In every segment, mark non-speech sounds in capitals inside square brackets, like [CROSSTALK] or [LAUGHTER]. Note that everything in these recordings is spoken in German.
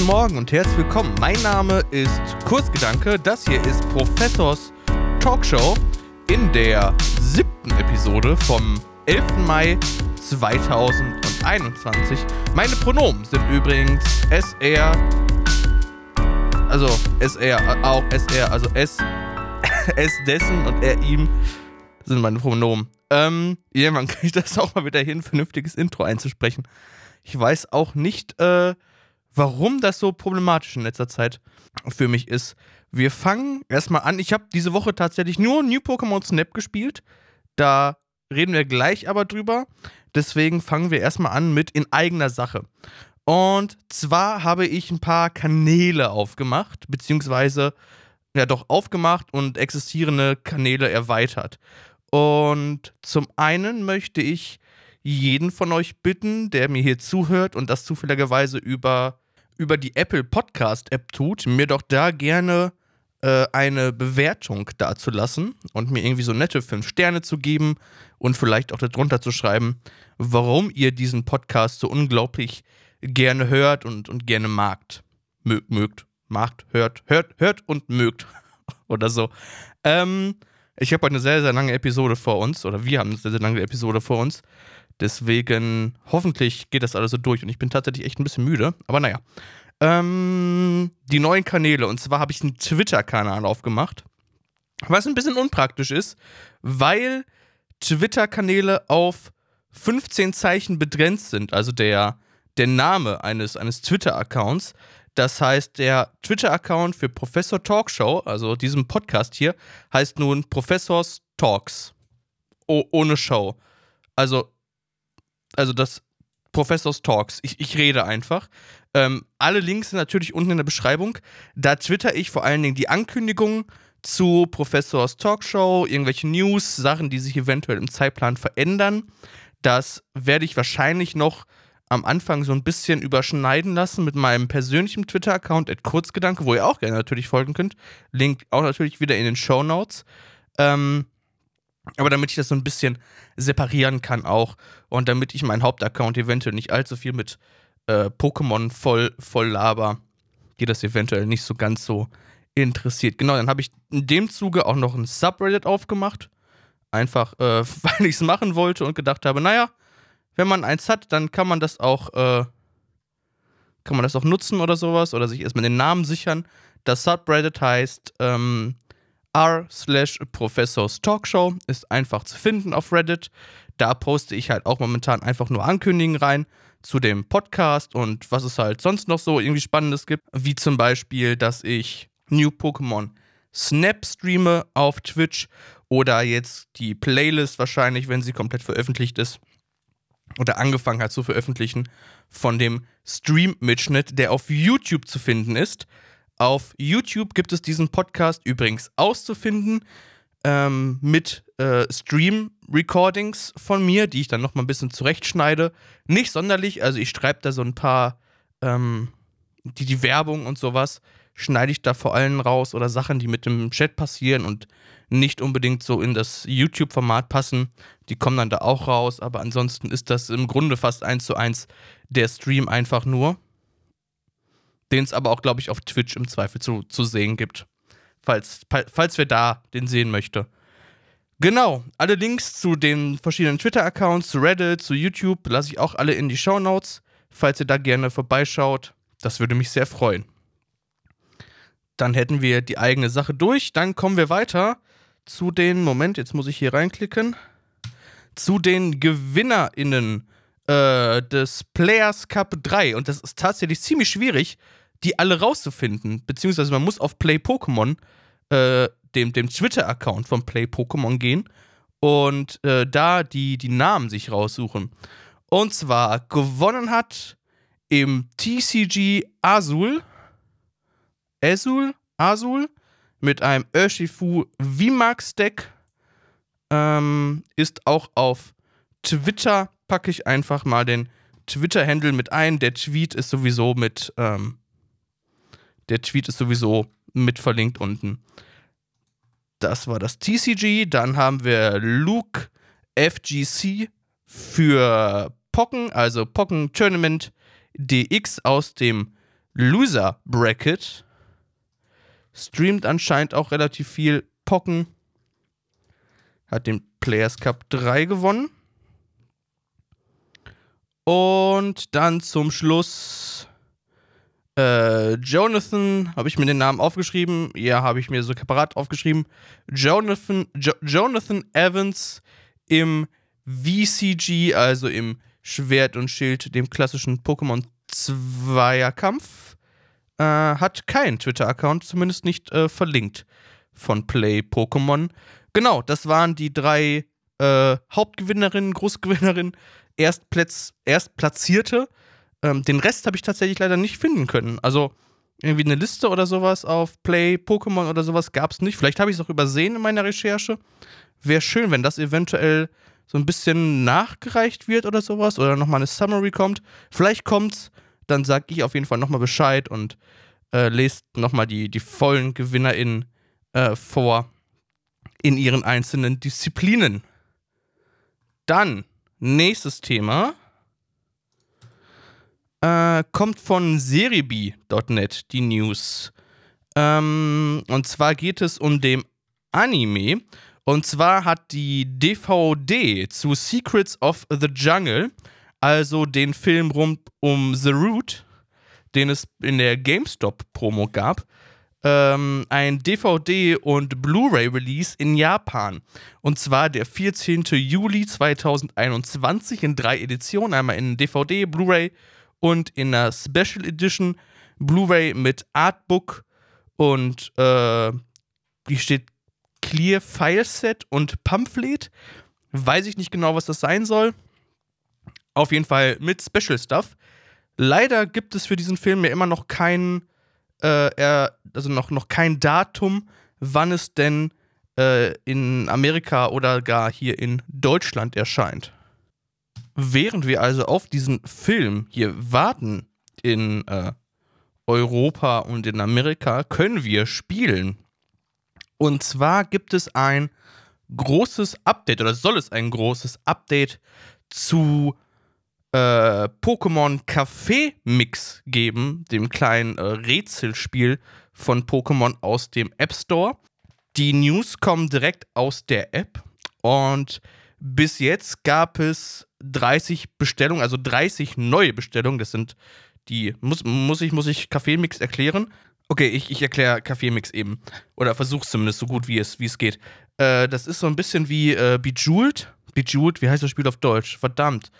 Guten Morgen und herzlich willkommen. Mein Name ist Kurzgedanke. Das hier ist Professors Talkshow in der siebten Episode vom 11. Mai 2021. Meine Pronomen sind übrigens SR, also SR, auch SR, also S, [LAUGHS] S dessen und R ihm sind meine Pronomen. Ähm, irgendwann kriege ich das auch mal wieder hin, vernünftiges Intro einzusprechen. Ich weiß auch nicht, äh, warum das so problematisch in letzter Zeit für mich ist. Wir fangen erstmal an. Ich habe diese Woche tatsächlich nur New Pokémon Snap gespielt. Da reden wir gleich aber drüber. Deswegen fangen wir erstmal an mit in eigener Sache. Und zwar habe ich ein paar Kanäle aufgemacht, beziehungsweise ja doch aufgemacht und existierende Kanäle erweitert. Und zum einen möchte ich jeden von euch bitten, der mir hier zuhört und das zufälligerweise über, über die Apple Podcast App tut, mir doch da gerne äh, eine Bewertung dazulassen und mir irgendwie so nette fünf Sterne zu geben und vielleicht auch darunter zu schreiben, warum ihr diesen Podcast so unglaublich gerne hört und, und gerne magt. Mö mögt. Magt, hört, hört, hört und mögt. [LAUGHS] Oder so. Ähm, ich habe heute eine sehr, sehr lange Episode vor uns, oder wir haben eine sehr, sehr lange Episode vor uns. Deswegen, hoffentlich geht das alles so durch und ich bin tatsächlich echt ein bisschen müde, aber naja. Ähm, die neuen Kanäle, und zwar habe ich einen Twitter-Kanal aufgemacht, was ein bisschen unpraktisch ist, weil Twitter-Kanäle auf 15 Zeichen begrenzt sind, also der, der Name eines, eines Twitter-Accounts. Das heißt, der Twitter-Account für Professor Talkshow, also diesem Podcast hier, heißt nun Professors Talks. Oh, ohne Show. Also also das Professors Talks. Ich, ich rede einfach. Ähm, alle Links sind natürlich unten in der Beschreibung. Da twitter ich vor allen Dingen die Ankündigungen zu Professors Talkshow, irgendwelche News, Sachen, die sich eventuell im Zeitplan verändern. Das werde ich wahrscheinlich noch am Anfang so ein bisschen überschneiden lassen mit meinem persönlichen Twitter-Account, Kurzgedanke, wo ihr auch gerne natürlich folgen könnt. Link auch natürlich wieder in den Show Notes. Ähm, aber damit ich das so ein bisschen separieren kann auch und damit ich meinen Hauptaccount eventuell nicht allzu viel mit äh, Pokémon voll, voll laber, die das eventuell nicht so ganz so interessiert. Genau, dann habe ich in dem Zuge auch noch ein Subreddit aufgemacht. Einfach, äh, [LAUGHS] weil ich es machen wollte und gedacht habe, naja, wenn man eins hat, dann kann man das auch, äh, kann man das auch nutzen oder sowas oder sich erstmal den Namen sichern. Das Subreddit heißt ähm, r slash Professors Talkshow ist einfach zu finden auf Reddit. Da poste ich halt auch momentan einfach nur Ankündigungen rein zu dem Podcast und was es halt sonst noch so irgendwie Spannendes gibt. Wie zum Beispiel, dass ich New Pokémon Snap streame auf Twitch oder jetzt die Playlist wahrscheinlich, wenn sie komplett veröffentlicht ist oder angefangen hat zu veröffentlichen, von dem Stream-Mitschnitt, der auf YouTube zu finden ist. Auf YouTube gibt es diesen Podcast übrigens auszufinden ähm, mit äh, Stream-Recordings von mir, die ich dann nochmal ein bisschen zurechtschneide. Nicht sonderlich, also ich schreibe da so ein paar, ähm, die, die Werbung und sowas schneide ich da vor allem raus oder Sachen, die mit dem Chat passieren und nicht unbedingt so in das YouTube-Format passen. Die kommen dann da auch raus, aber ansonsten ist das im Grunde fast eins zu eins der Stream einfach nur den es aber auch, glaube ich, auf Twitch im Zweifel zu, zu sehen gibt. Falls, falls wer da den sehen möchte. Genau, alle Links zu den verschiedenen Twitter-Accounts, zu Reddit, zu YouTube lasse ich auch alle in die Show Notes, falls ihr da gerne vorbeischaut. Das würde mich sehr freuen. Dann hätten wir die eigene Sache durch. Dann kommen wir weiter zu den, Moment, jetzt muss ich hier reinklicken, zu den GewinnerInnen äh, des Players Cup 3. Und das ist tatsächlich ziemlich schwierig, die alle rauszufinden. Beziehungsweise man muss auf Play Pokémon, äh, dem, dem Twitter-Account von Play Pokémon gehen und äh, da die, die Namen sich raussuchen. Und zwar gewonnen hat im TCG Azul, Azul, Azul mit einem Urshifu VMAX Deck. Ähm, ist auch auf Twitter, packe ich einfach mal den Twitter-Handle mit ein. Der Tweet ist sowieso mit ähm, der Tweet ist sowieso mit verlinkt unten. Das war das TCG. Dann haben wir Luke FGC für Pocken, also Pocken Tournament DX aus dem Loser Bracket. Streamt anscheinend auch relativ viel Pocken. Hat den Players Cup 3 gewonnen. Und dann zum Schluss äh, Jonathan, habe ich mir den Namen aufgeschrieben? Ja, habe ich mir so separat aufgeschrieben. Jonathan, jo Jonathan Evans im VCG, also im Schwert und Schild, dem klassischen Pokémon Zweierkampf, äh, hat keinen Twitter-Account, zumindest nicht äh, verlinkt von Play Pokémon. Genau, das waren die drei äh, Hauptgewinnerinnen, Großgewinnerinnen, Erstplatz, Erstplatzierte. Ähm, den Rest habe ich tatsächlich leider nicht finden können. Also irgendwie eine Liste oder sowas auf Play, Pokémon oder sowas gab es nicht. Vielleicht habe ich es auch übersehen in meiner Recherche. Wäre schön, wenn das eventuell so ein bisschen nachgereicht wird oder sowas oder nochmal eine Summary kommt. Vielleicht kommt's, dann sage ich auf jeden Fall nochmal Bescheid und äh, lest nochmal die, die vollen GewinnerInnen äh, vor in ihren einzelnen Disziplinen. Dann, nächstes Thema äh, kommt von seribi.net, die News. Ähm, und zwar geht es um den Anime. Und zwar hat die DVD zu Secrets of the Jungle, also den Film rund um The Root, den es in der GameStop-Promo gab, ähm, ein DVD- und Blu-ray-Release in Japan. Und zwar der 14. Juli 2021 in drei Editionen: einmal in DVD, Blu-ray und in einer Special Edition Blu-ray mit Artbook und äh, hier steht Clear File Set und Pamphlet. Weiß ich nicht genau, was das sein soll. Auf jeden Fall mit Special Stuff. Leider gibt es für diesen Film ja immer noch kein, äh, also noch, noch kein Datum, wann es denn äh, in Amerika oder gar hier in Deutschland erscheint. Während wir also auf diesen Film hier warten in äh, Europa und in Amerika, können wir spielen. Und zwar gibt es ein großes Update oder soll es ein großes Update zu äh, Pokémon Café Mix geben, dem kleinen äh, Rätselspiel von Pokémon aus dem App Store. Die News kommen direkt aus der App und bis jetzt gab es 30 Bestellungen, also 30 neue Bestellungen. Das sind die, muss, muss ich, muss ich Kaffeemix erklären? Okay, ich, ich erkläre Kaffeemix eben. Oder versuch's zumindest so gut wie es, wie es geht. Äh, das ist so ein bisschen wie äh, Bejeweled. Bejeweled, wie heißt das Spiel auf Deutsch? Verdammt.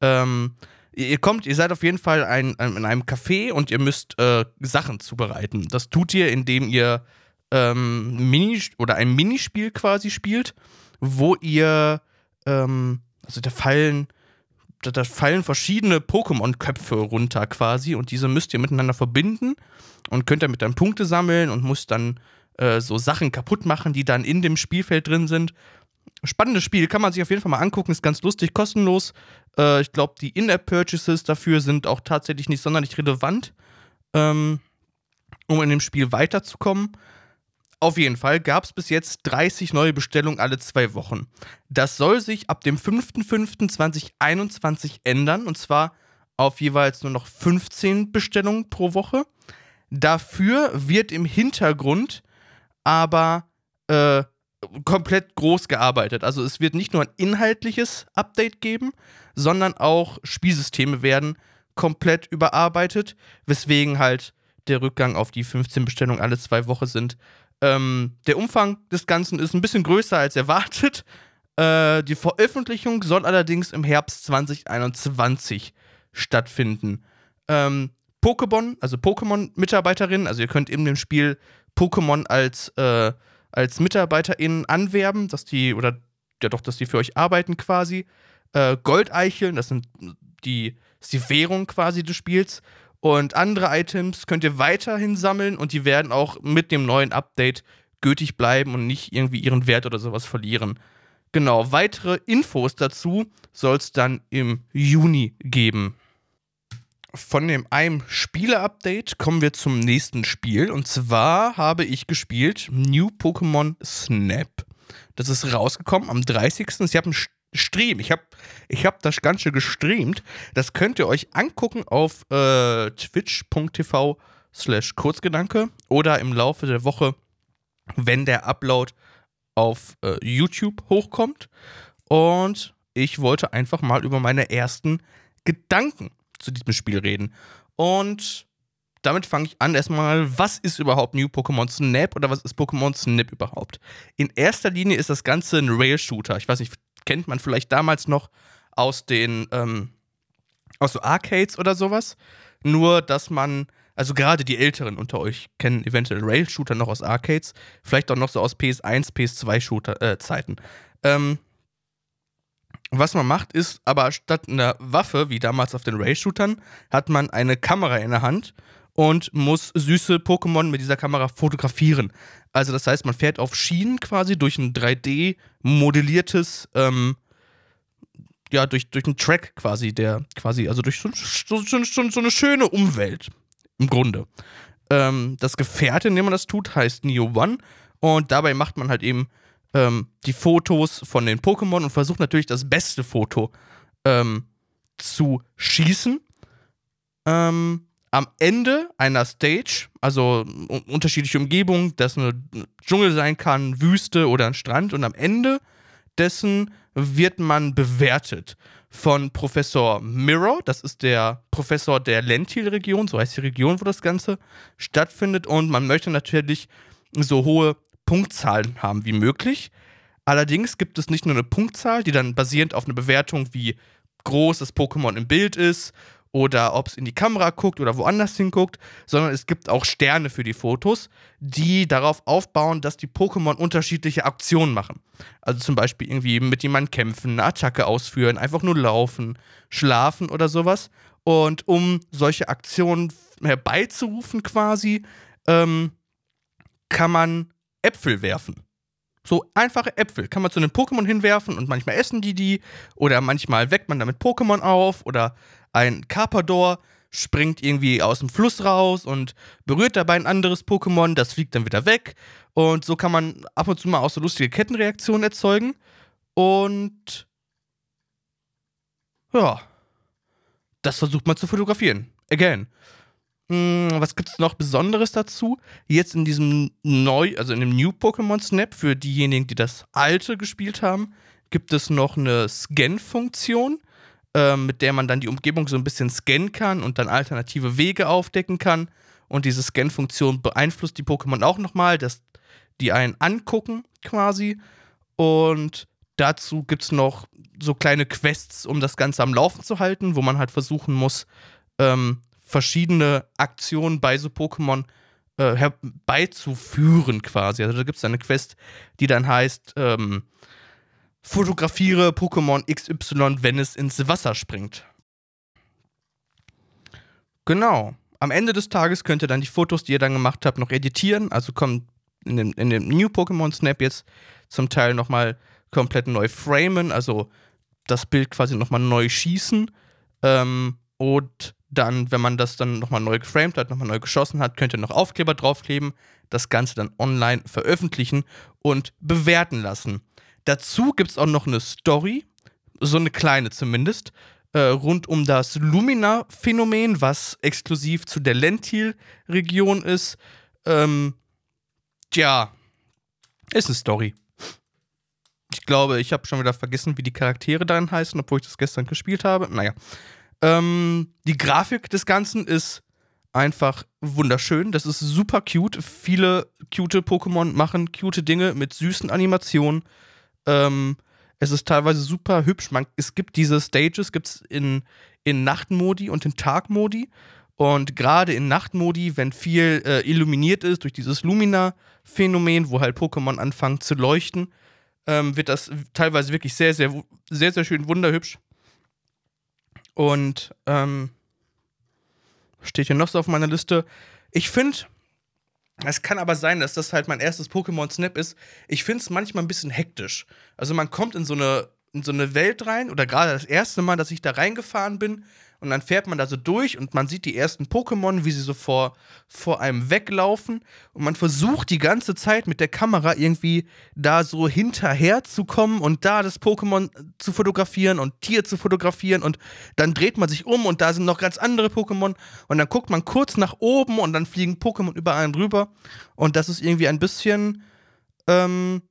Ähm, ihr kommt, ihr seid auf jeden Fall ein, ein, in einem Café und ihr müsst äh, Sachen zubereiten. Das tut ihr, indem ihr ähm, Mini oder ein Minispiel quasi spielt, wo ihr ähm, also da fallen, da, da fallen verschiedene Pokémon-Köpfe runter quasi und diese müsst ihr miteinander verbinden und könnt damit dann Punkte sammeln und müsst dann äh, so Sachen kaputt machen, die dann in dem Spielfeld drin sind. Spannendes Spiel, kann man sich auf jeden Fall mal angucken, ist ganz lustig, kostenlos. Äh, ich glaube, die In-App-Purchases dafür sind auch tatsächlich nicht sonderlich relevant, ähm, um in dem Spiel weiterzukommen. Auf jeden Fall gab es bis jetzt 30 neue Bestellungen alle zwei Wochen. Das soll sich ab dem 5.5.2021 ändern und zwar auf jeweils nur noch 15 Bestellungen pro Woche. Dafür wird im Hintergrund aber äh, komplett groß gearbeitet. Also es wird nicht nur ein inhaltliches Update geben, sondern auch Spielsysteme werden komplett überarbeitet, weswegen halt der Rückgang auf die 15 Bestellungen alle zwei Wochen sind. Ähm, der Umfang des Ganzen ist ein bisschen größer als erwartet. Äh, die Veröffentlichung soll allerdings im Herbst 2021 stattfinden. Ähm, Pokémon, also Pokémon-Mitarbeiterin, also ihr könnt in dem Spiel Pokémon als, äh, als MitarbeiterInnen anwerben, dass die, oder ja doch, dass die für euch arbeiten quasi. Äh, Goldeicheln, das sind die, ist die Währung quasi des Spiels. Und andere Items könnt ihr weiterhin sammeln und die werden auch mit dem neuen Update gültig bleiben und nicht irgendwie ihren Wert oder sowas verlieren. Genau, weitere Infos dazu soll es dann im Juni geben. Von dem einem Spiele-Update kommen wir zum nächsten Spiel. Und zwar habe ich gespielt New Pokémon Snap. Das ist rausgekommen am 30. Sie haben Stream. Ich habe ich hab das Ganze gestreamt. Das könnt ihr euch angucken auf äh, twitch.tv slash Kurzgedanke oder im Laufe der Woche, wenn der Upload auf äh, YouTube hochkommt. Und ich wollte einfach mal über meine ersten Gedanken zu diesem Spiel reden. Und damit fange ich an erstmal, was ist überhaupt New Pokémon Snap oder was ist Pokémon Snap überhaupt? In erster Linie ist das Ganze ein Rail-Shooter. Ich weiß nicht, kennt man vielleicht damals noch aus den, ähm, aus so Arcades oder sowas. Nur, dass man, also gerade die Älteren unter euch kennen eventuell Rail-Shooter noch aus Arcades, vielleicht auch noch so aus PS1, PS2-Shooter-Zeiten. Äh, ähm, was man macht, ist aber statt einer Waffe, wie damals auf den Rail-Shootern, hat man eine Kamera in der Hand und muss süße Pokémon mit dieser Kamera fotografieren. Also das heißt, man fährt auf Schienen quasi durch ein 3D modelliertes, ähm, ja, durch, durch einen Track quasi, der quasi, also durch so, so, so, so eine schöne Umwelt im Grunde. Ähm, das Gefährt, in dem man das tut, heißt Neo One und dabei macht man halt eben ähm, die Fotos von den Pokémon und versucht natürlich das beste Foto ähm, zu schießen. Ähm, am Ende einer Stage, also unterschiedliche Umgebungen, das eine Dschungel sein kann, Wüste oder ein Strand, und am Ende dessen wird man bewertet von Professor Mirror, das ist der Professor der Lentil-Region, so heißt die Region, wo das Ganze stattfindet, und man möchte natürlich so hohe Punktzahlen haben wie möglich. Allerdings gibt es nicht nur eine Punktzahl, die dann basierend auf einer Bewertung wie groß das Pokémon im Bild ist oder ob es in die Kamera guckt oder woanders hinguckt, sondern es gibt auch Sterne für die Fotos, die darauf aufbauen, dass die Pokémon unterschiedliche Aktionen machen. Also zum Beispiel irgendwie mit jemandem kämpfen, eine Attacke ausführen, einfach nur laufen, schlafen oder sowas. Und um solche Aktionen herbeizurufen quasi, ähm, kann man Äpfel werfen. So einfache Äpfel kann man zu einem Pokémon hinwerfen und manchmal essen die die oder manchmal weckt man damit Pokémon auf oder ein Carpador springt irgendwie aus dem Fluss raus und berührt dabei ein anderes Pokémon, das fliegt dann wieder weg und so kann man ab und zu mal auch so lustige Kettenreaktionen erzeugen und ja, das versucht man zu fotografieren. Again. Hm, was gibt es noch Besonderes dazu? Jetzt in diesem neu, also in dem New Pokémon Snap, für diejenigen, die das alte gespielt haben, gibt es noch eine Scan-Funktion, äh, mit der man dann die Umgebung so ein bisschen scannen kann und dann alternative Wege aufdecken kann. Und diese Scan-Funktion beeinflusst die Pokémon auch nochmal, dass die einen angucken quasi. Und dazu gibt es noch so kleine Quests, um das Ganze am Laufen zu halten, wo man halt versuchen muss, ähm, verschiedene Aktionen bei so Pokémon äh, herbeizuführen quasi. Also da gibt es eine Quest, die dann heißt, ähm, fotografiere Pokémon XY, wenn es ins Wasser springt. Genau. Am Ende des Tages könnt ihr dann die Fotos, die ihr dann gemacht habt, noch editieren. Also kommt in dem, in dem New Pokémon Snap jetzt zum Teil nochmal komplett neu framen, also das Bild quasi nochmal neu schießen. Ähm, und dann, wenn man das dann nochmal neu geframed hat, nochmal neu geschossen hat, könnt ihr noch Aufkleber draufkleben, das Ganze dann online veröffentlichen und bewerten lassen. Dazu gibt es auch noch eine Story, so eine kleine zumindest, äh, rund um das Lumina-Phänomen, was exklusiv zu der Lentil-Region ist. Ähm, tja, ist eine Story. Ich glaube, ich habe schon wieder vergessen, wie die Charaktere darin heißen, obwohl ich das gestern gespielt habe. Naja. Ähm, die Grafik des Ganzen ist einfach wunderschön. Das ist super cute. Viele cute Pokémon machen cute Dinge mit süßen Animationen. Ähm, es ist teilweise super hübsch. Man, es gibt diese Stages gibt's in, in Nachtmodi und in Tagmodi. Und gerade in Nachtmodi, wenn viel äh, illuminiert ist durch dieses Lumina-Phänomen, wo halt Pokémon anfangen zu leuchten, ähm, wird das teilweise wirklich sehr, sehr, sehr, sehr schön wunderhübsch. Und ähm, steht hier noch so auf meiner Liste. Ich finde, es kann aber sein, dass das halt mein erstes Pokémon Snap ist. Ich finde es manchmal ein bisschen hektisch. Also man kommt in so eine in so eine Welt rein oder gerade das erste Mal, dass ich da reingefahren bin und dann fährt man da so durch und man sieht die ersten Pokémon, wie sie so vor, vor einem weglaufen. Und man versucht die ganze Zeit mit der Kamera irgendwie da so hinterher zu kommen und da das Pokémon zu fotografieren und Tier zu fotografieren. Und dann dreht man sich um und da sind noch ganz andere Pokémon. Und dann guckt man kurz nach oben und dann fliegen Pokémon über einen drüber. Und das ist irgendwie ein bisschen ähm,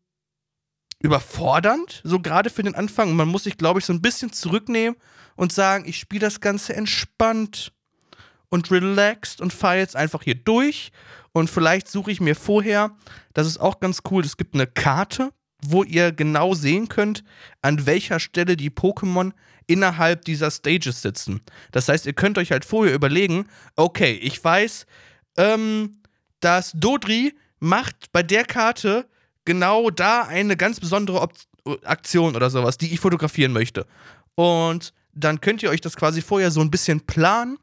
überfordernd, so gerade für den Anfang. Und man muss sich, glaube ich, so ein bisschen zurücknehmen und sagen, ich spiele das Ganze entspannt und relaxed und fahre jetzt einfach hier durch. Und vielleicht suche ich mir vorher, das ist auch ganz cool, es gibt eine Karte, wo ihr genau sehen könnt, an welcher Stelle die Pokémon innerhalb dieser Stages sitzen. Das heißt, ihr könnt euch halt vorher überlegen, okay, ich weiß, ähm, dass Dodri macht bei der Karte genau da eine ganz besondere Op Aktion oder sowas, die ich fotografieren möchte. Und dann könnt ihr euch das quasi vorher so ein bisschen planen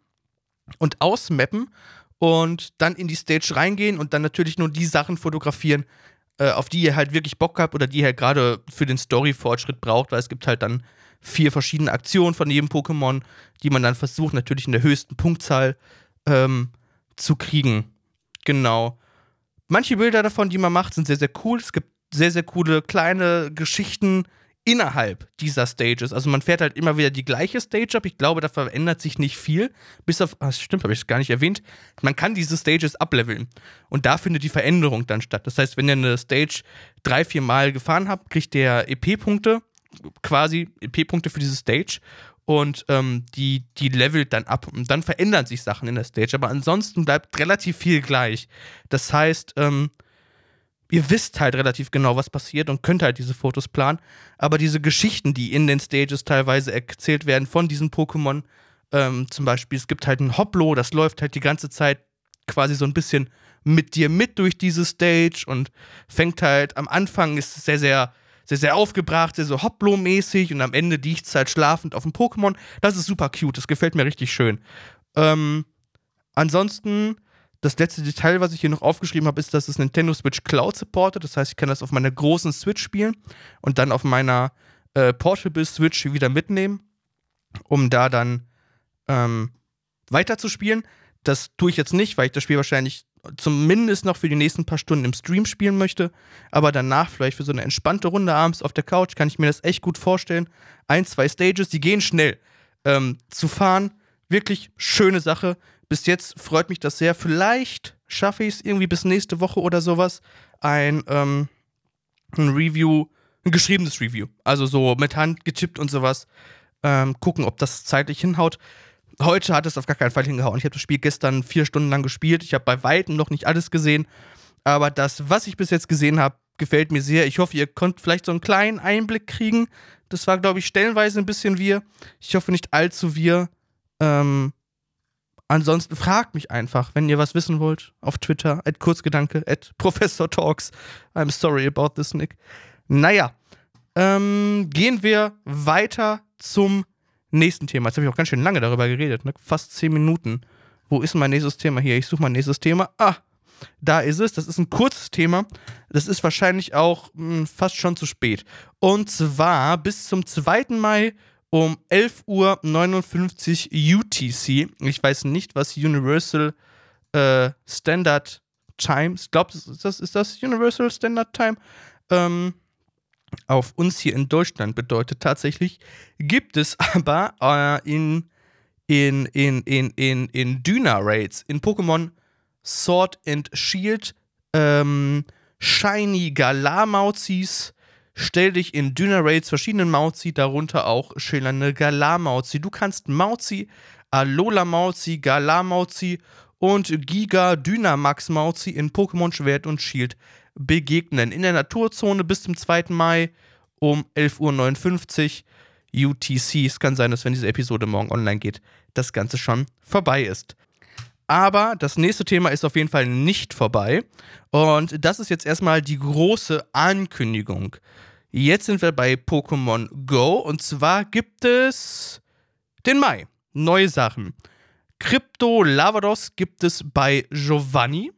und ausmappen und dann in die Stage reingehen und dann natürlich nur die Sachen fotografieren, äh, auf die ihr halt wirklich Bock habt oder die ihr halt gerade für den Story-Fortschritt braucht, weil es gibt halt dann vier verschiedene Aktionen von jedem Pokémon, die man dann versucht natürlich in der höchsten Punktzahl ähm, zu kriegen. Genau. Manche Bilder davon, die man macht, sind sehr, sehr cool. Es gibt sehr, sehr coole kleine Geschichten innerhalb dieser Stages. Also man fährt halt immer wieder die gleiche Stage ab. Ich glaube, da verändert sich nicht viel. Bis auf, ah, stimmt, habe ich gar nicht erwähnt. Man kann diese Stages ableveln. Und da findet die Veränderung dann statt. Das heißt, wenn ihr eine Stage drei, vier Mal gefahren habt, kriegt der EP-Punkte, quasi EP-Punkte für diese Stage und ähm, die, die levelt dann ab und dann verändern sich Sachen in der Stage, aber ansonsten bleibt relativ viel gleich. Das heißt, ähm, ihr wisst halt relativ genau, was passiert und könnt halt diese Fotos planen, aber diese Geschichten, die in den Stages teilweise erzählt werden von diesen Pokémon, ähm, zum Beispiel, es gibt halt ein Hoplo, das läuft halt die ganze Zeit quasi so ein bisschen mit dir mit durch diese Stage und fängt halt am Anfang ist es sehr, sehr sehr, sehr aufgebracht, sehr so Hoplo-mäßig und am Ende liegt es halt schlafend auf dem Pokémon. Das ist super cute, das gefällt mir richtig schön. Ähm, ansonsten, das letzte Detail, was ich hier noch aufgeschrieben habe, ist, dass es Nintendo Switch Cloud supportet. Das heißt, ich kann das auf meiner großen Switch spielen und dann auf meiner äh, Portable Switch wieder mitnehmen, um da dann ähm, weiterzuspielen. Das tue ich jetzt nicht, weil ich das Spiel wahrscheinlich zumindest noch für die nächsten paar Stunden im Stream spielen möchte. Aber danach vielleicht für so eine entspannte Runde abends auf der Couch kann ich mir das echt gut vorstellen. Ein, zwei Stages, die gehen schnell. Ähm, zu fahren, wirklich schöne Sache. Bis jetzt freut mich das sehr. Vielleicht schaffe ich es irgendwie bis nächste Woche oder sowas, ein, ähm, ein Review, ein geschriebenes Review. Also so mit Hand gechippt und sowas. Ähm, gucken, ob das zeitlich hinhaut. Heute hat es auf gar keinen Fall hingehauen. Ich habe das Spiel gestern vier Stunden lang gespielt. Ich habe bei Weitem noch nicht alles gesehen. Aber das, was ich bis jetzt gesehen habe, gefällt mir sehr. Ich hoffe, ihr könnt vielleicht so einen kleinen Einblick kriegen. Das war, glaube ich, stellenweise ein bisschen wir. Ich hoffe nicht allzu wir. Ähm, ansonsten fragt mich einfach, wenn ihr was wissen wollt, auf Twitter, at Kurzgedanke, at Professor Talks. I'm sorry about this, Nick. Naja, ähm, gehen wir weiter zum nächsten Thema. Jetzt habe ich auch ganz schön lange darüber geredet, ne? fast zehn Minuten. Wo ist mein nächstes Thema hier? Ich suche mein nächstes Thema. Ah, da ist es. Das ist ein kurzes Thema. Das ist wahrscheinlich auch mh, hm, fast schon zu spät. Und zwar bis zum 2. Mai um 11.59 Uhr UTC. Ich weiß nicht, was Universal äh, Standard Time, ich glaube, ist das, ist das Universal Standard Time? Ähm, auf uns hier in Deutschland bedeutet tatsächlich, gibt es aber äh, in, in, in, in, in, in Dyna-Raids, in Pokémon Sword and Shield, ähm, Shiny Galar-Mauzis, stell dich in Dyna-Raids verschiedenen Mauzi, darunter auch schillernde Galar-Mauzi. Du kannst Mauzi, Alola Mauzi, Galar Mauzi und Giga Dynamax Mauzi in Pokémon Schwert und Shield begegnen. In der Naturzone bis zum 2. Mai um 11.59 Uhr UTC. Es kann sein, dass wenn diese Episode morgen online geht, das Ganze schon vorbei ist. Aber das nächste Thema ist auf jeden Fall nicht vorbei. Und das ist jetzt erstmal die große Ankündigung. Jetzt sind wir bei Pokémon Go. Und zwar gibt es den Mai. Neue Sachen. Crypto Lavados gibt es bei Giovanni.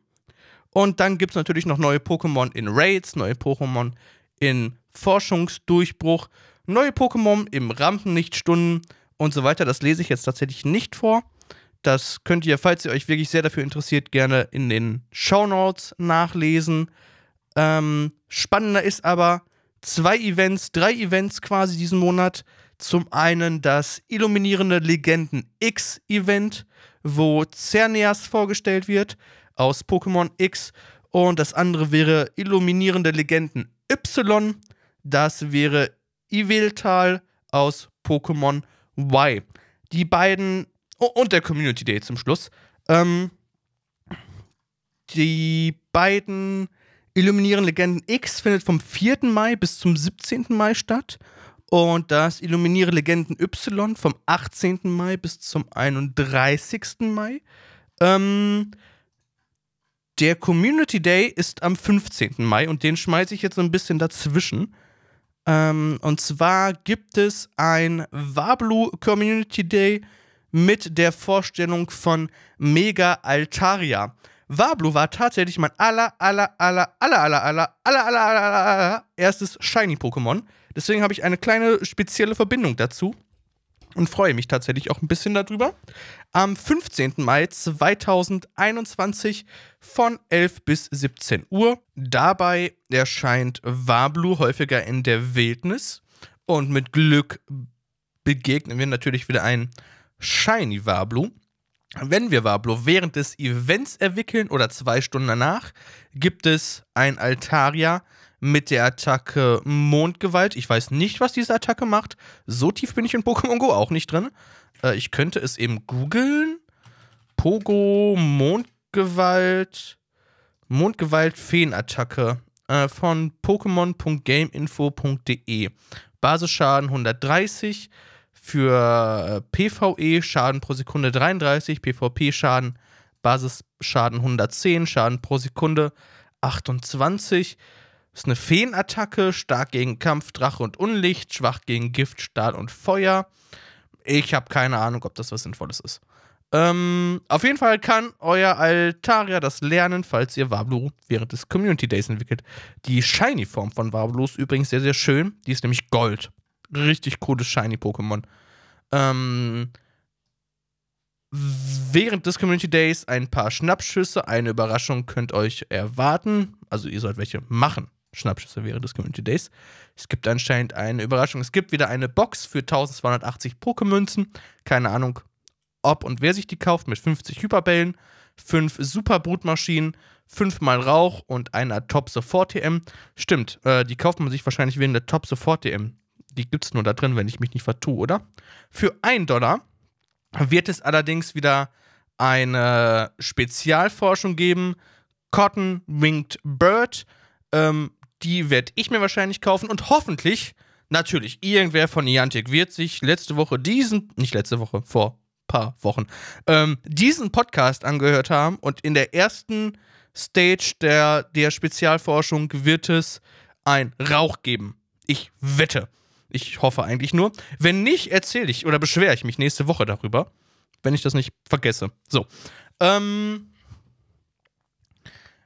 Und dann gibt es natürlich noch neue Pokémon in Raids, neue Pokémon in Forschungsdurchbruch, neue Pokémon im Rampenlichtstunden und so weiter. Das lese ich jetzt tatsächlich nicht vor. Das könnt ihr, falls ihr euch wirklich sehr dafür interessiert, gerne in den Shownotes nachlesen. Ähm, spannender ist aber zwei Events, drei Events quasi diesen Monat. Zum einen das Illuminierende Legenden X Event, wo Cerneas vorgestellt wird aus Pokémon X. Und das andere wäre Illuminierende Legenden Y. Das wäre Iveltal aus Pokémon Y. Die beiden und der Community Day zum Schluss. Ähm, die beiden Illuminieren Legenden X findet vom 4. Mai bis zum 17. Mai statt. Und das Illuminiere Legenden Y vom 18. Mai bis zum 31. Mai. Ähm, der Community Day ist am 15. Mai und den schmeiße ich jetzt so ein bisschen dazwischen. Ähm, und zwar gibt es ein Wablu Community Day mit der Vorstellung von Mega Altaria. Wablu war tatsächlich mein aller, aller, aller, aller, aller, aller, aller, aller, aller, aller, aller erstes Shiny-Pokémon. Deswegen habe ich eine kleine spezielle Verbindung dazu und freue mich tatsächlich auch ein bisschen darüber. Am 15. Mai 2021 von 11 bis 17 Uhr. Dabei erscheint Wablu häufiger in der Wildnis und mit Glück begegnen wir natürlich wieder einen Shiny Wablu. Wenn wir Wablu während des Events erwickeln oder zwei Stunden danach, gibt es ein Altaria mit der Attacke Mondgewalt. Ich weiß nicht, was diese Attacke macht. So tief bin ich in Pokémon Go auch nicht drin. Äh, ich könnte es eben googeln. Pogo Mondgewalt. Mondgewalt Feenattacke äh, von Pokémon.gameinfo.de. Basisschaden 130, für äh, PvE Schaden pro Sekunde 33, PvP Schaden, Basisschaden 110, Schaden pro Sekunde 28. Das ist eine Feenattacke, stark gegen Kampf, Drache und Unlicht, schwach gegen Gift, Stahl und Feuer. Ich habe keine Ahnung, ob das was Sinnvolles ist. Ähm, auf jeden Fall kann euer Altaria das lernen, falls ihr Wablu während des Community Days entwickelt. Die Shiny-Form von Wablu ist übrigens sehr, sehr schön. Die ist nämlich Gold richtig cooles Shiny-Pokémon. Ähm, während des Community Days ein paar Schnappschüsse, eine Überraschung könnt euch erwarten. Also ihr sollt welche machen. Schnappschüsse während des Community Days. Es gibt anscheinend eine Überraschung. Es gibt wieder eine Box für 1280 Pokémünzen. Keine Ahnung, ob und wer sich die kauft, mit 50 Hyperbällen, 5 Superbrutmaschinen, 5 mal Rauch und einer Top Support TM. Stimmt, äh, die kauft man sich wahrscheinlich wegen der Top Support TM. Die gibt es nur da drin, wenn ich mich nicht vertue, oder? Für 1 Dollar wird es allerdings wieder eine Spezialforschung geben. Cotton Winged Bird. Ähm, die werde ich mir wahrscheinlich kaufen und hoffentlich, natürlich, irgendwer von Niantic wird sich letzte Woche diesen, nicht letzte Woche, vor paar Wochen, ähm, diesen Podcast angehört haben und in der ersten Stage der, der Spezialforschung wird es ein Rauch geben. Ich wette. Ich hoffe eigentlich nur. Wenn nicht, erzähle ich oder beschwere ich mich nächste Woche darüber, wenn ich das nicht vergesse. So. Ähm.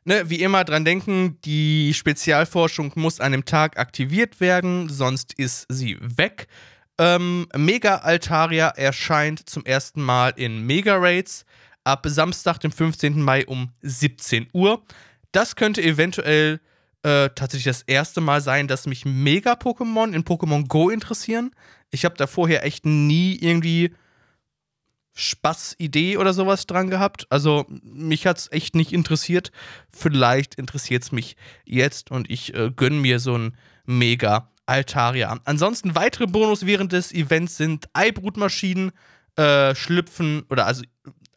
Ne, wie immer dran denken, die Spezialforschung muss an dem Tag aktiviert werden, sonst ist sie weg. Ähm, Mega Altaria erscheint zum ersten Mal in Mega Raids ab Samstag, dem 15. Mai um 17 Uhr. Das könnte eventuell äh, tatsächlich das erste Mal sein, dass mich Mega-Pokémon in Pokémon Go interessieren. Ich habe da vorher echt nie irgendwie Spaß-Idee oder sowas dran gehabt. Also mich hat es echt nicht interessiert. Vielleicht interessiert es mich jetzt und ich äh, gönne mir so ein Mega Altaria. Ansonsten weitere Bonus während des Events sind Eibrutmaschinen, äh, Schlüpfen oder also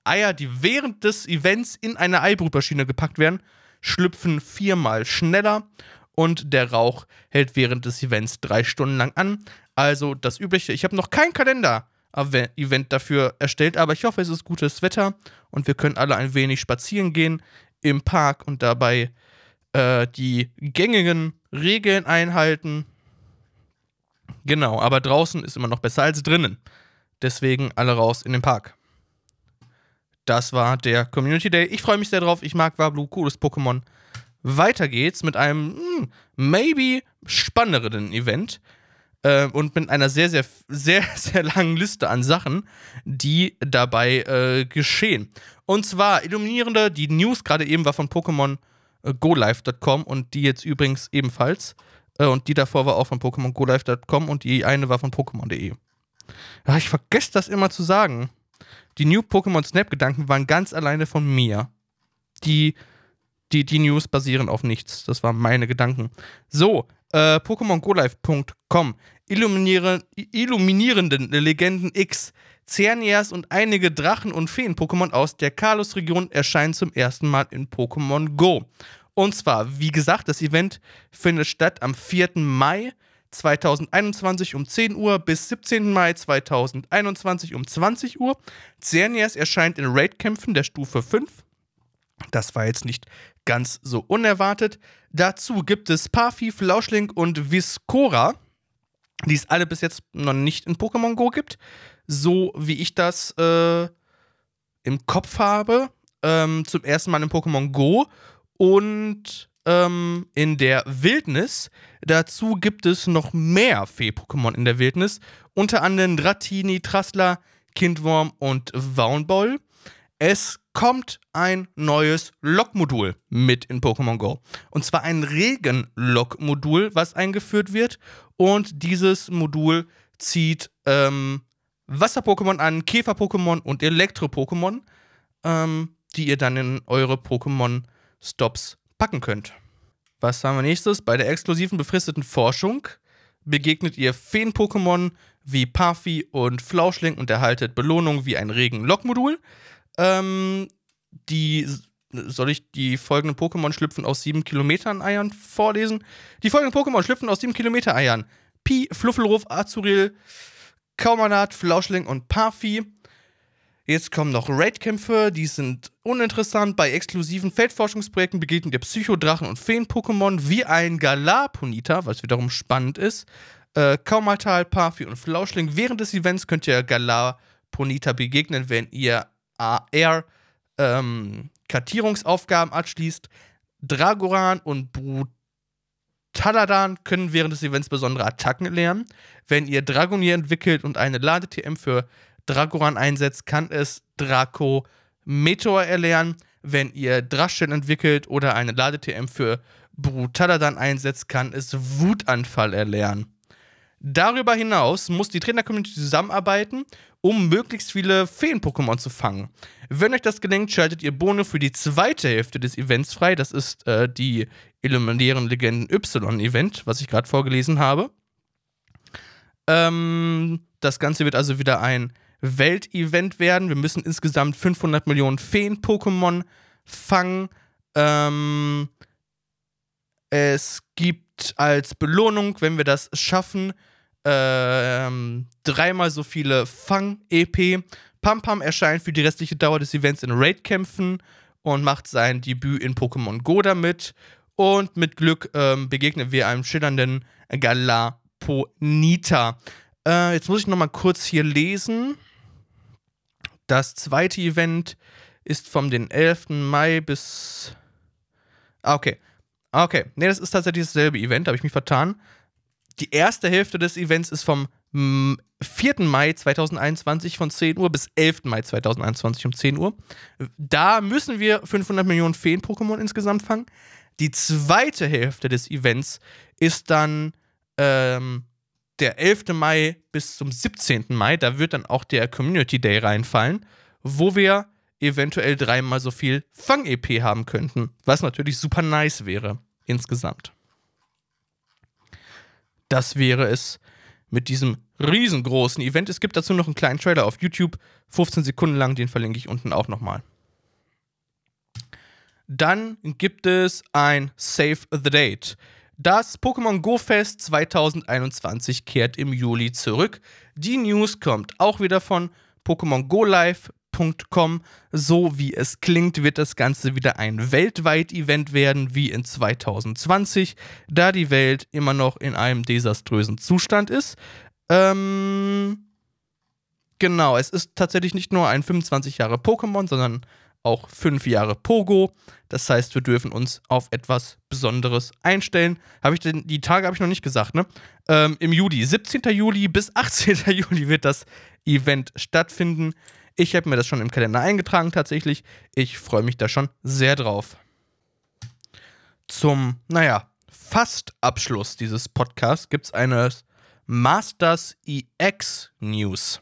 Eier, die während des Events in eine Eibrutmaschine gepackt werden schlüpfen viermal schneller und der Rauch hält während des Events drei Stunden lang an. Also das Übliche. Ich habe noch kein Kalender-Event dafür erstellt, aber ich hoffe, es ist gutes Wetter und wir können alle ein wenig spazieren gehen im Park und dabei äh, die gängigen Regeln einhalten. Genau, aber draußen ist immer noch besser als drinnen. Deswegen alle raus in den Park das war der Community Day. Ich freue mich sehr drauf. Ich mag Wablu, cooles Pokémon. Weiter geht's mit einem hm, maybe spannenderen Event. Äh, und mit einer sehr, sehr, sehr, [LAUGHS] sehr langen Liste an Sachen, die dabei äh, geschehen. Und zwar illuminierende, die News gerade eben war von Pokémon äh, GoLive.com und die jetzt übrigens ebenfalls. Äh, und die davor war auch von Pokémon GoLive.com und die eine war von Pokémon.de. Ja, ich vergesse das immer zu sagen. Die New Pokémon Snap-Gedanken waren ganz alleine von mir. Die, die, die News basieren auf nichts. Das waren meine Gedanken. So, äh, PokémonGoLive.com. Illuminieren, illuminierenden Legenden X. Cernias und einige Drachen- und Feen-Pokémon aus der Kalos-Region erscheinen zum ersten Mal in Pokémon Go. Und zwar, wie gesagt, das Event findet statt am 4. Mai 2021 um 10 Uhr bis 17. Mai 2021 um 20 Uhr. Xerneas erscheint in Raid-Kämpfen der Stufe 5. Das war jetzt nicht ganz so unerwartet. Dazu gibt es Parfi, Flauschling und Viscora, die es alle bis jetzt noch nicht in Pokémon Go gibt. So wie ich das äh, im Kopf habe. Ähm, zum ersten Mal in Pokémon Go. Und ähm, in der Wildnis. Dazu gibt es noch mehr Fee-Pokémon in der Wildnis. Unter anderem Dratini, Trassler, Kindworm und Waunboll. Es kommt ein neues Log-Modul mit in Pokémon Go. Und zwar ein Regen-Log-Modul, was eingeführt wird. Und dieses Modul zieht ähm, Wasser-Pokémon an, Käfer-Pokémon und Elektro-Pokémon, ähm, die ihr dann in eure Pokémon-Stops packen könnt. Was haben wir nächstes? Bei der exklusiven befristeten Forschung begegnet ihr Feen-Pokémon wie Parfi und Flauschling und erhaltet Belohnung wie ein Regen-Lock-Modul. Ähm, die soll ich die folgenden Pokémon schlüpfen aus 7 Kilometern Eiern vorlesen? Die folgenden Pokémon schlüpfen aus 7 Kilometer Eiern. Pi, Fluffelruf, Azuril, Kaumanat, Flauschling und Parfi. Jetzt kommen noch Raid-Kämpfe, die sind uninteressant. Bei exklusiven Feldforschungsprojekten begegnet ihr Psychodrachen und Feen-Pokémon wie ein Galar-Ponita, was wiederum spannend ist. Äh, Kaumaltal, Parfi und Flauschling. Während des Events könnt ihr Galar-Ponita begegnen, wenn ihr AR ähm, Kartierungsaufgaben abschließt. Dragoran und Brutaladan können während des Events besondere Attacken lernen. Wenn ihr Dragonier entwickelt und eine Lade-TM für Dragoran einsetzt, kann es Draco Meteor erlernen. Wenn ihr Draschen entwickelt oder eine Lade-TM für Brutaladan einsetzt, kann es Wutanfall erlernen. Darüber hinaus muss die Trainer-Community zusammenarbeiten, um möglichst viele Feen-Pokémon zu fangen. Wenn euch das gelingt, schaltet ihr Bohne für die zweite Hälfte des Events frei. Das ist äh, die Illuminären Legenden Y-Event, was ich gerade vorgelesen habe. Ähm, das Ganze wird also wieder ein Weltevent werden. Wir müssen insgesamt 500 Millionen Feen-Pokémon fangen. Ähm, es gibt als Belohnung, wenn wir das schaffen, ähm, dreimal so viele Fang-EP. Pam Pam erscheint für die restliche Dauer des Events in Raid-Kämpfen und macht sein Debüt in Pokémon Go damit. Und mit Glück ähm, begegnen wir einem schillernden Galaponita. Äh, jetzt muss ich nochmal kurz hier lesen. Das zweite Event ist vom den 11. Mai bis. Ah, okay. Ah, okay. Ne, das ist tatsächlich dasselbe Event, habe ich mich vertan. Die erste Hälfte des Events ist vom 4. Mai 2021 von 10 Uhr bis 11. Mai 2021 um 10 Uhr. Da müssen wir 500 Millionen Feen-Pokémon insgesamt fangen. Die zweite Hälfte des Events ist dann ähm, der 11. Mai bis zum 17. Mai, da wird dann auch der Community Day reinfallen, wo wir eventuell dreimal so viel Fang-EP haben könnten, was natürlich super nice wäre insgesamt. Das wäre es mit diesem riesengroßen Event. Es gibt dazu noch einen kleinen Trailer auf YouTube, 15 Sekunden lang, den verlinke ich unten auch nochmal. Dann gibt es ein Save the Date. Das Pokémon Go Fest 2021 kehrt im Juli zurück. Die News kommt auch wieder von Pokémon Go Live.com. So wie es klingt, wird das Ganze wieder ein weltweit Event werden, wie in 2020, da die Welt immer noch in einem desaströsen Zustand ist. Ähm, genau, es ist tatsächlich nicht nur ein 25 Jahre Pokémon, sondern auch fünf Jahre Pogo. Das heißt, wir dürfen uns auf etwas Besonderes einstellen. Habe ich denn, die Tage habe ich noch nicht gesagt, ne? Ähm, Im Juli, 17. Juli bis [LAUGHS] 18. Juli wird das Event stattfinden. Ich habe mir das schon im Kalender eingetragen tatsächlich. Ich freue mich da schon sehr drauf. Zum, naja, fast Abschluss dieses Podcasts gibt es eine Masters EX News.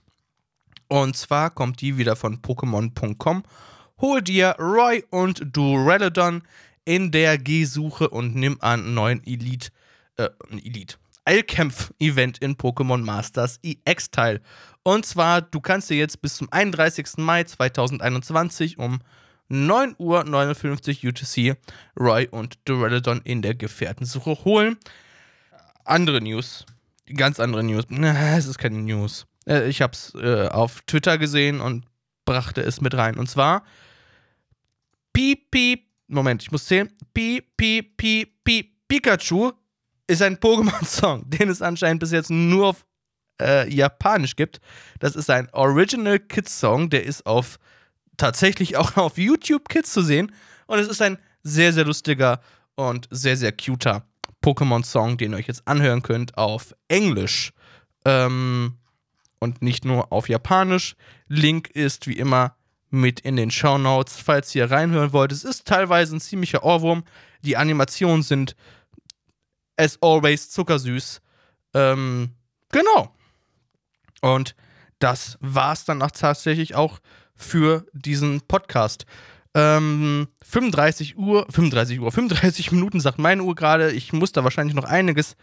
Und zwar kommt die wieder von Pokémon.com. Hol dir Roy und Duraludon in der G-Suche und nimm an neuen Elite, äh, Elite, Eilkämpf-Event in Pokémon Masters EX teil. Und zwar, du kannst dir jetzt bis zum 31. Mai 2021 um 9.59 Uhr UTC Roy und Duraludon in der Gefährtensuche holen. Andere News. Ganz andere News. Es ist keine News. Äh, ich habe es äh, auf Twitter gesehen und brachte es mit rein. Und zwar Piep, Piep, Moment, ich muss zählen. Piep, Piep, Piep, Piep, Pikachu ist ein Pokémon-Song, [LAUGHS] den es anscheinend bis jetzt nur auf äh, Japanisch gibt. Das ist ein Original Kids-Song, der ist auf tatsächlich auch auf YouTube Kids zu sehen. Und es ist ein sehr, sehr lustiger und sehr, sehr cuter Pokémon-Song, den ihr euch jetzt anhören könnt auf Englisch. Ähm, und nicht nur auf Japanisch. Link ist wie immer mit in den Show Notes, falls ihr reinhören wollt. Es ist teilweise ein ziemlicher Ohrwurm. Die Animationen sind as always zuckersüß. Ähm, genau. Und das war's dann auch tatsächlich auch für diesen Podcast. Ähm, 35 Uhr, 35 Uhr, 35 [LAUGHS] Minuten sagt meine Uhr gerade. Ich muss da wahrscheinlich noch einiges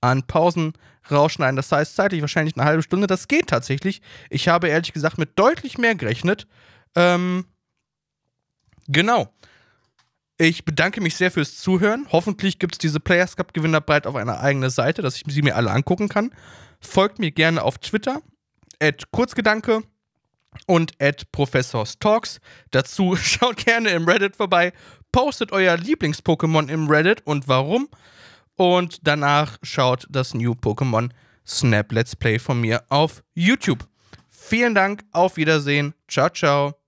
an Pausen rausschneiden. Das heißt zeitlich wahrscheinlich eine halbe Stunde. Das geht tatsächlich. Ich habe ehrlich gesagt mit deutlich mehr gerechnet. Ähm, genau. Ich bedanke mich sehr fürs Zuhören. Hoffentlich gibt es diese Players Cup Gewinner bald auf einer eigenen Seite, dass ich sie mir alle angucken kann. Folgt mir gerne auf Twitter, at Kurzgedanke und at Professors Talks. Dazu [LAUGHS] schaut gerne im Reddit vorbei, postet euer Lieblings-Pokémon im Reddit und warum. Und danach schaut das New Pokémon Snap Let's Play von mir auf YouTube. Vielen Dank, auf Wiedersehen, ciao, ciao.